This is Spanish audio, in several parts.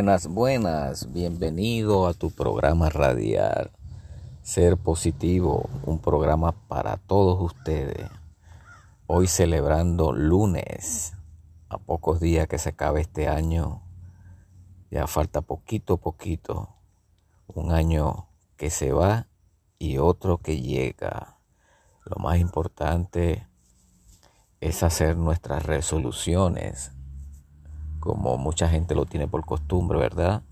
Buenas, buenas, bienvenido a tu programa radial. Ser Positivo, un programa para todos ustedes. Hoy celebrando lunes, a pocos días que se acabe este año, ya falta poquito, poquito, un año que se va y otro que llega. Lo más importante es hacer nuestras resoluciones como mucha gente lo tiene por costumbre, ¿verdad?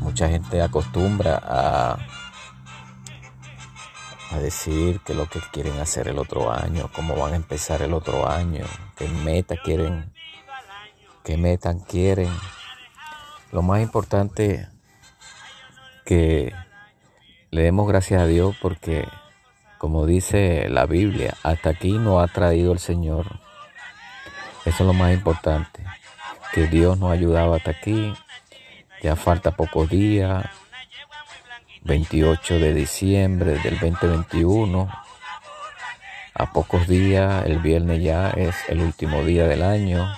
Mucha gente acostumbra a, a decir que lo que quieren hacer el otro año, cómo van a empezar el otro año, qué meta quieren, qué meta quieren. Lo más importante que le demos gracias a Dios porque, como dice la Biblia, hasta aquí nos ha traído el Señor eso es lo más importante. Que Dios nos ha ayudado hasta aquí. Ya falta pocos días. 28 de diciembre del 2021. A pocos días, el viernes ya es el último día del año.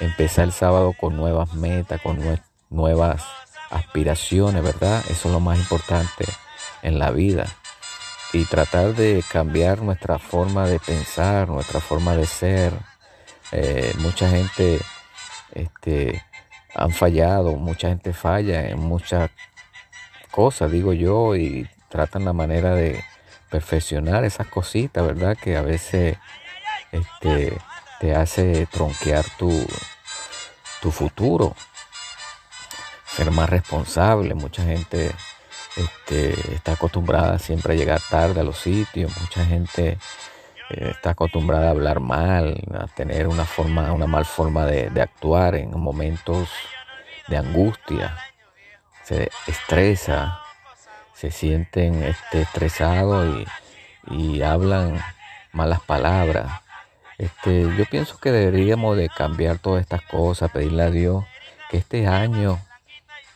Empezar el sábado con nuevas metas, con nuevas aspiraciones, ¿verdad? Eso es lo más importante en la vida. Y tratar de cambiar nuestra forma de pensar, nuestra forma de ser eh, mucha gente este, han fallado, mucha gente falla en muchas cosas, digo yo, y tratan la manera de perfeccionar esas cositas, ¿verdad? Que a veces este, te hace tronquear tu, tu futuro, ser más responsable. Mucha gente este, está acostumbrada siempre a llegar tarde a los sitios, mucha gente eh, está acostumbrada a hablar mal, a tener una forma, una mal forma de, actuar en momentos de angustia, se estresa, se sienten este, estresados y, hablan malas palabras. Este, yo pienso que deberíamos de cambiar todas estas cosas, pedirle a Dios que este año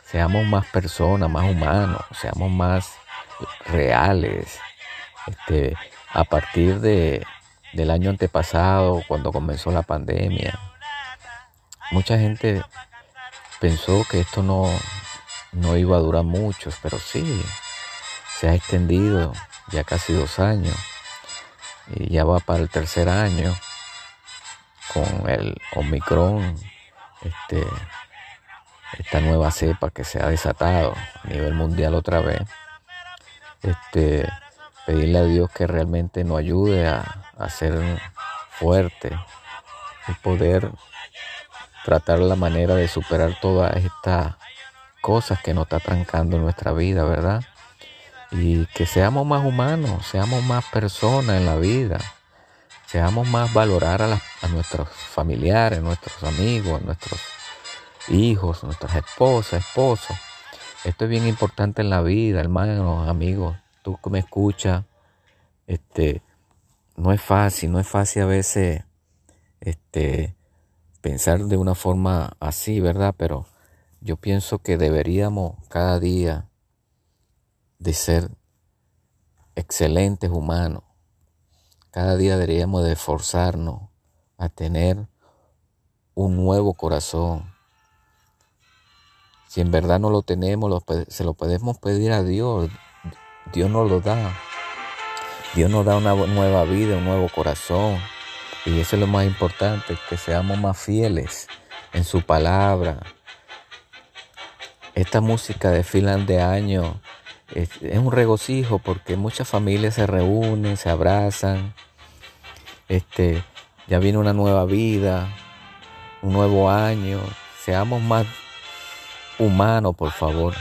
seamos más personas, más humanos, seamos más reales, este, a partir de, del año antepasado, cuando comenzó la pandemia, mucha gente pensó que esto no, no iba a durar mucho, pero sí, se ha extendido ya casi dos años y ya va para el tercer año con el Omicron, este, esta nueva cepa que se ha desatado a nivel mundial otra vez. Este, pedirle a Dios que realmente nos ayude a, ser fuerte y poder tratar la manera de superar todas estas cosas que nos está trancando en nuestra vida, ¿verdad? Y que seamos más humanos, seamos más personas en la vida, seamos más valorar a, a nuestros familiares, nuestros amigos, nuestros hijos, nuestras esposas, esposos. Esto es bien importante en la vida, hermanos, amigos que me escuchas, este, no es fácil, no es fácil a veces, este, pensar de una forma así, ¿verdad? Pero yo pienso que deberíamos cada día de ser excelentes humanos. Cada día deberíamos de esforzarnos a tener un nuevo corazón. Si en verdad no lo tenemos, se lo podemos pedir a Dios. Dios nos lo da. Dios nos da una nueva vida, un nuevo corazón. Y eso es lo más importante, que seamos más fieles en su palabra. Esta música de final de año es, un regocijo porque muchas familias se reúnen, se abrazan. Este, ya viene una nueva vida, un nuevo año. Seamos más humanos, por favor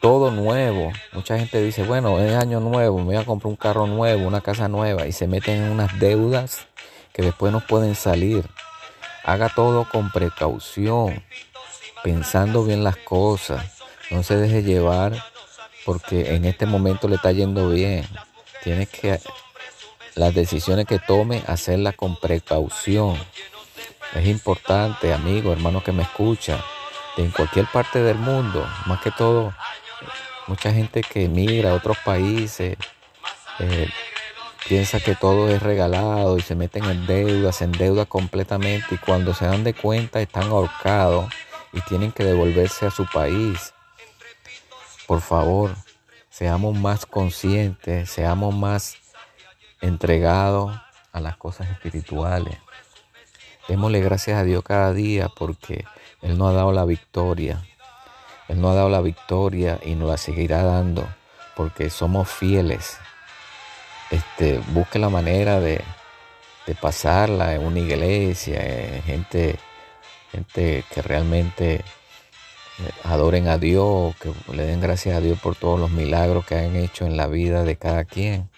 todo nuevo. Mucha gente dice, bueno, es año nuevo, me voy a comprar un carro nuevo, una casa nueva y se meten en unas deudas que después no pueden salir. Haga todo con precaución, pensando bien las cosas. No se deje llevar porque en este momento le está yendo bien. Tiene que las decisiones que tome hacerlas con precaución. Es importante, amigo, hermano que me escucha, en cualquier parte del mundo, más que todo mucha gente que emigra a otros países, eh, piensa que todo es regalado y se meten en deuda, se endeuda completamente y cuando se dan de cuenta están ahorcados y tienen que devolverse a su país. Por favor, seamos más conscientes, seamos más entregados a las cosas espirituales. Démosle gracias a Dios cada día porque Él nos ha dado la victoria. Él nos ha dado la victoria y nos la seguirá dando porque somos fieles este, busque la manera de, pasarla en una iglesia, gente, gente que realmente eh, adoren a Dios, que le den gracias a Dios por todos los milagros que han hecho en la vida de cada quien.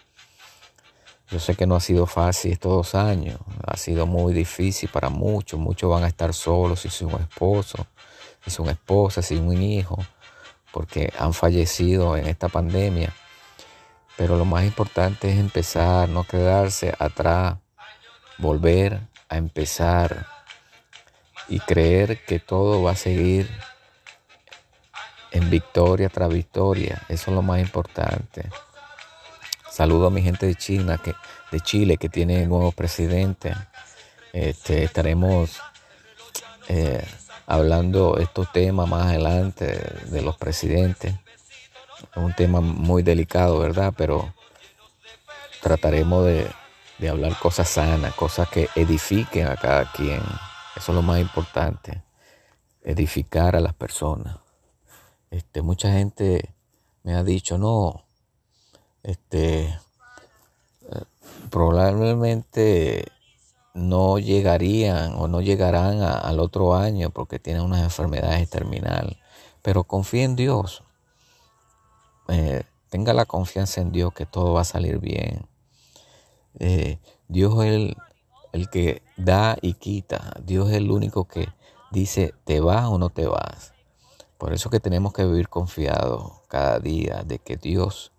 Yo sé que no ha sido fácil estos dos años, ha sido muy difícil para muchos, muchos van a estar solos sin su esposo, sin esposa, sin un hijo, porque han fallecido en esta pandemia. Pero lo más importante es empezar, no quedarse atrás, volver a empezar y creer que todo va a seguir en victoria tras victoria. Eso es lo más importante. Saludo a mi gente de China, que, de Chile, que tiene nuevo presidente. Este, estaremos eh, hablando estos temas más adelante de los presidentes. Es un tema muy delicado, ¿verdad? Pero trataremos de, hablar cosas sanas, cosas que edifiquen a cada quien. Eso es lo más importante, edificar a las personas. Este, mucha gente me ha dicho, no, este, eh, probablemente no llegarían o no llegarán al otro año porque tienen unas enfermedades terminales. Pero confía en Dios. Eh, tenga la confianza en Dios que todo va a salir bien. Eh, Dios es el, el, que da y quita. Dios es el único que dice, te vas o no te vas. Por eso que tenemos que vivir confiados cada día de que Dios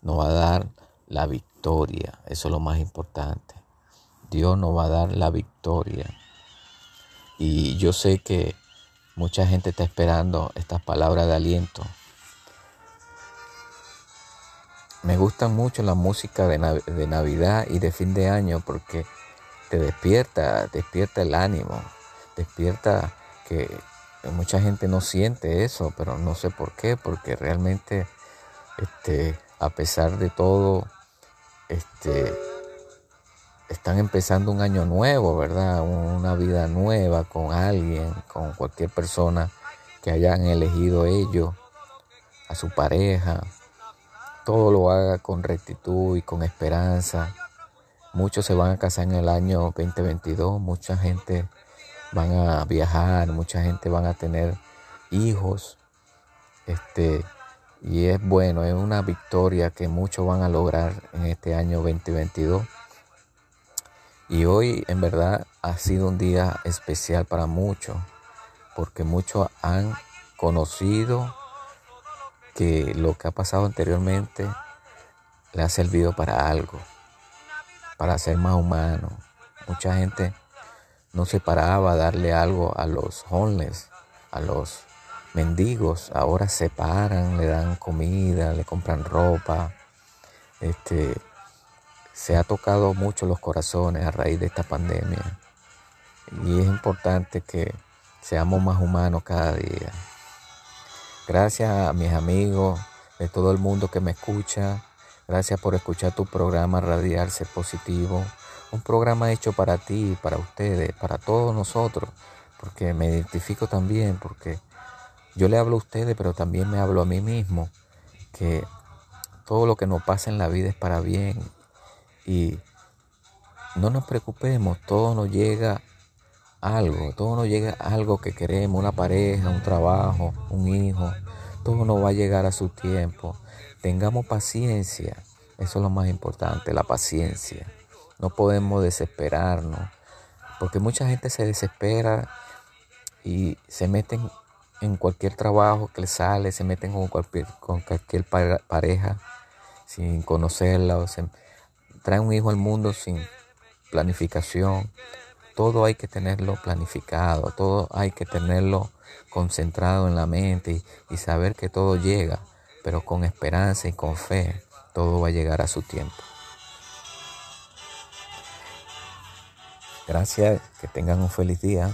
nos va a dar la victoria. Eso es lo más importante. Dios nos va a dar la victoria. Y yo sé que mucha gente está esperando estas palabras de aliento Me gusta mucho la música de, Navidad y de fin de año porque te despierta, despierta el ánimo, despierta que mucha gente no siente eso, pero no sé por qué, porque realmente este, a pesar de todo, este, están empezando un año nuevo, ¿verdad? Una vida nueva con alguien, con cualquier persona que hayan elegido ellos, a su pareja, todo lo haga con rectitud y con esperanza. Muchos se van a casar en el año 2022, mucha gente van a viajar, mucha gente van a tener hijos. Este, y es bueno, es una victoria que muchos van a lograr en este año 2022. Y hoy en verdad ha sido un día especial para muchos, porque muchos han conocido que lo que ha pasado anteriormente le ha servido para algo, para ser más humano. Mucha gente no se paraba a darle algo a los homeless, a los mendigos. Ahora se paran, le dan comida, le compran ropa. Este, se ha tocado mucho los corazones a raíz de esta pandemia. Y es importante que seamos más humanos cada día. Gracias a mis amigos, de todo el mundo que me escucha. Gracias por escuchar tu programa Radiarse Positivo. Un programa hecho para ti, para ustedes, para todos nosotros. Porque me identifico también, porque yo le hablo a ustedes, pero también me hablo a mí mismo. Que todo lo que nos pasa en la vida es para bien. Y no nos preocupemos, todo nos llega algo, todo nos llega algo que queremos, una pareja, un trabajo, un hijo, todo nos va a llegar a su tiempo. Tengamos paciencia, eso es lo más importante, la paciencia. No podemos desesperarnos, porque mucha gente se desespera y se meten en cualquier trabajo que le sale, se meten con cualquier, pareja sin conocerla, o Trae un hijo al mundo sin planificación. Todo hay que tenerlo planificado, todo hay que tenerlo concentrado en la mente y, y saber que todo llega, pero con esperanza y con fe, todo va a llegar a su tiempo. Gracias, que tengan un feliz día.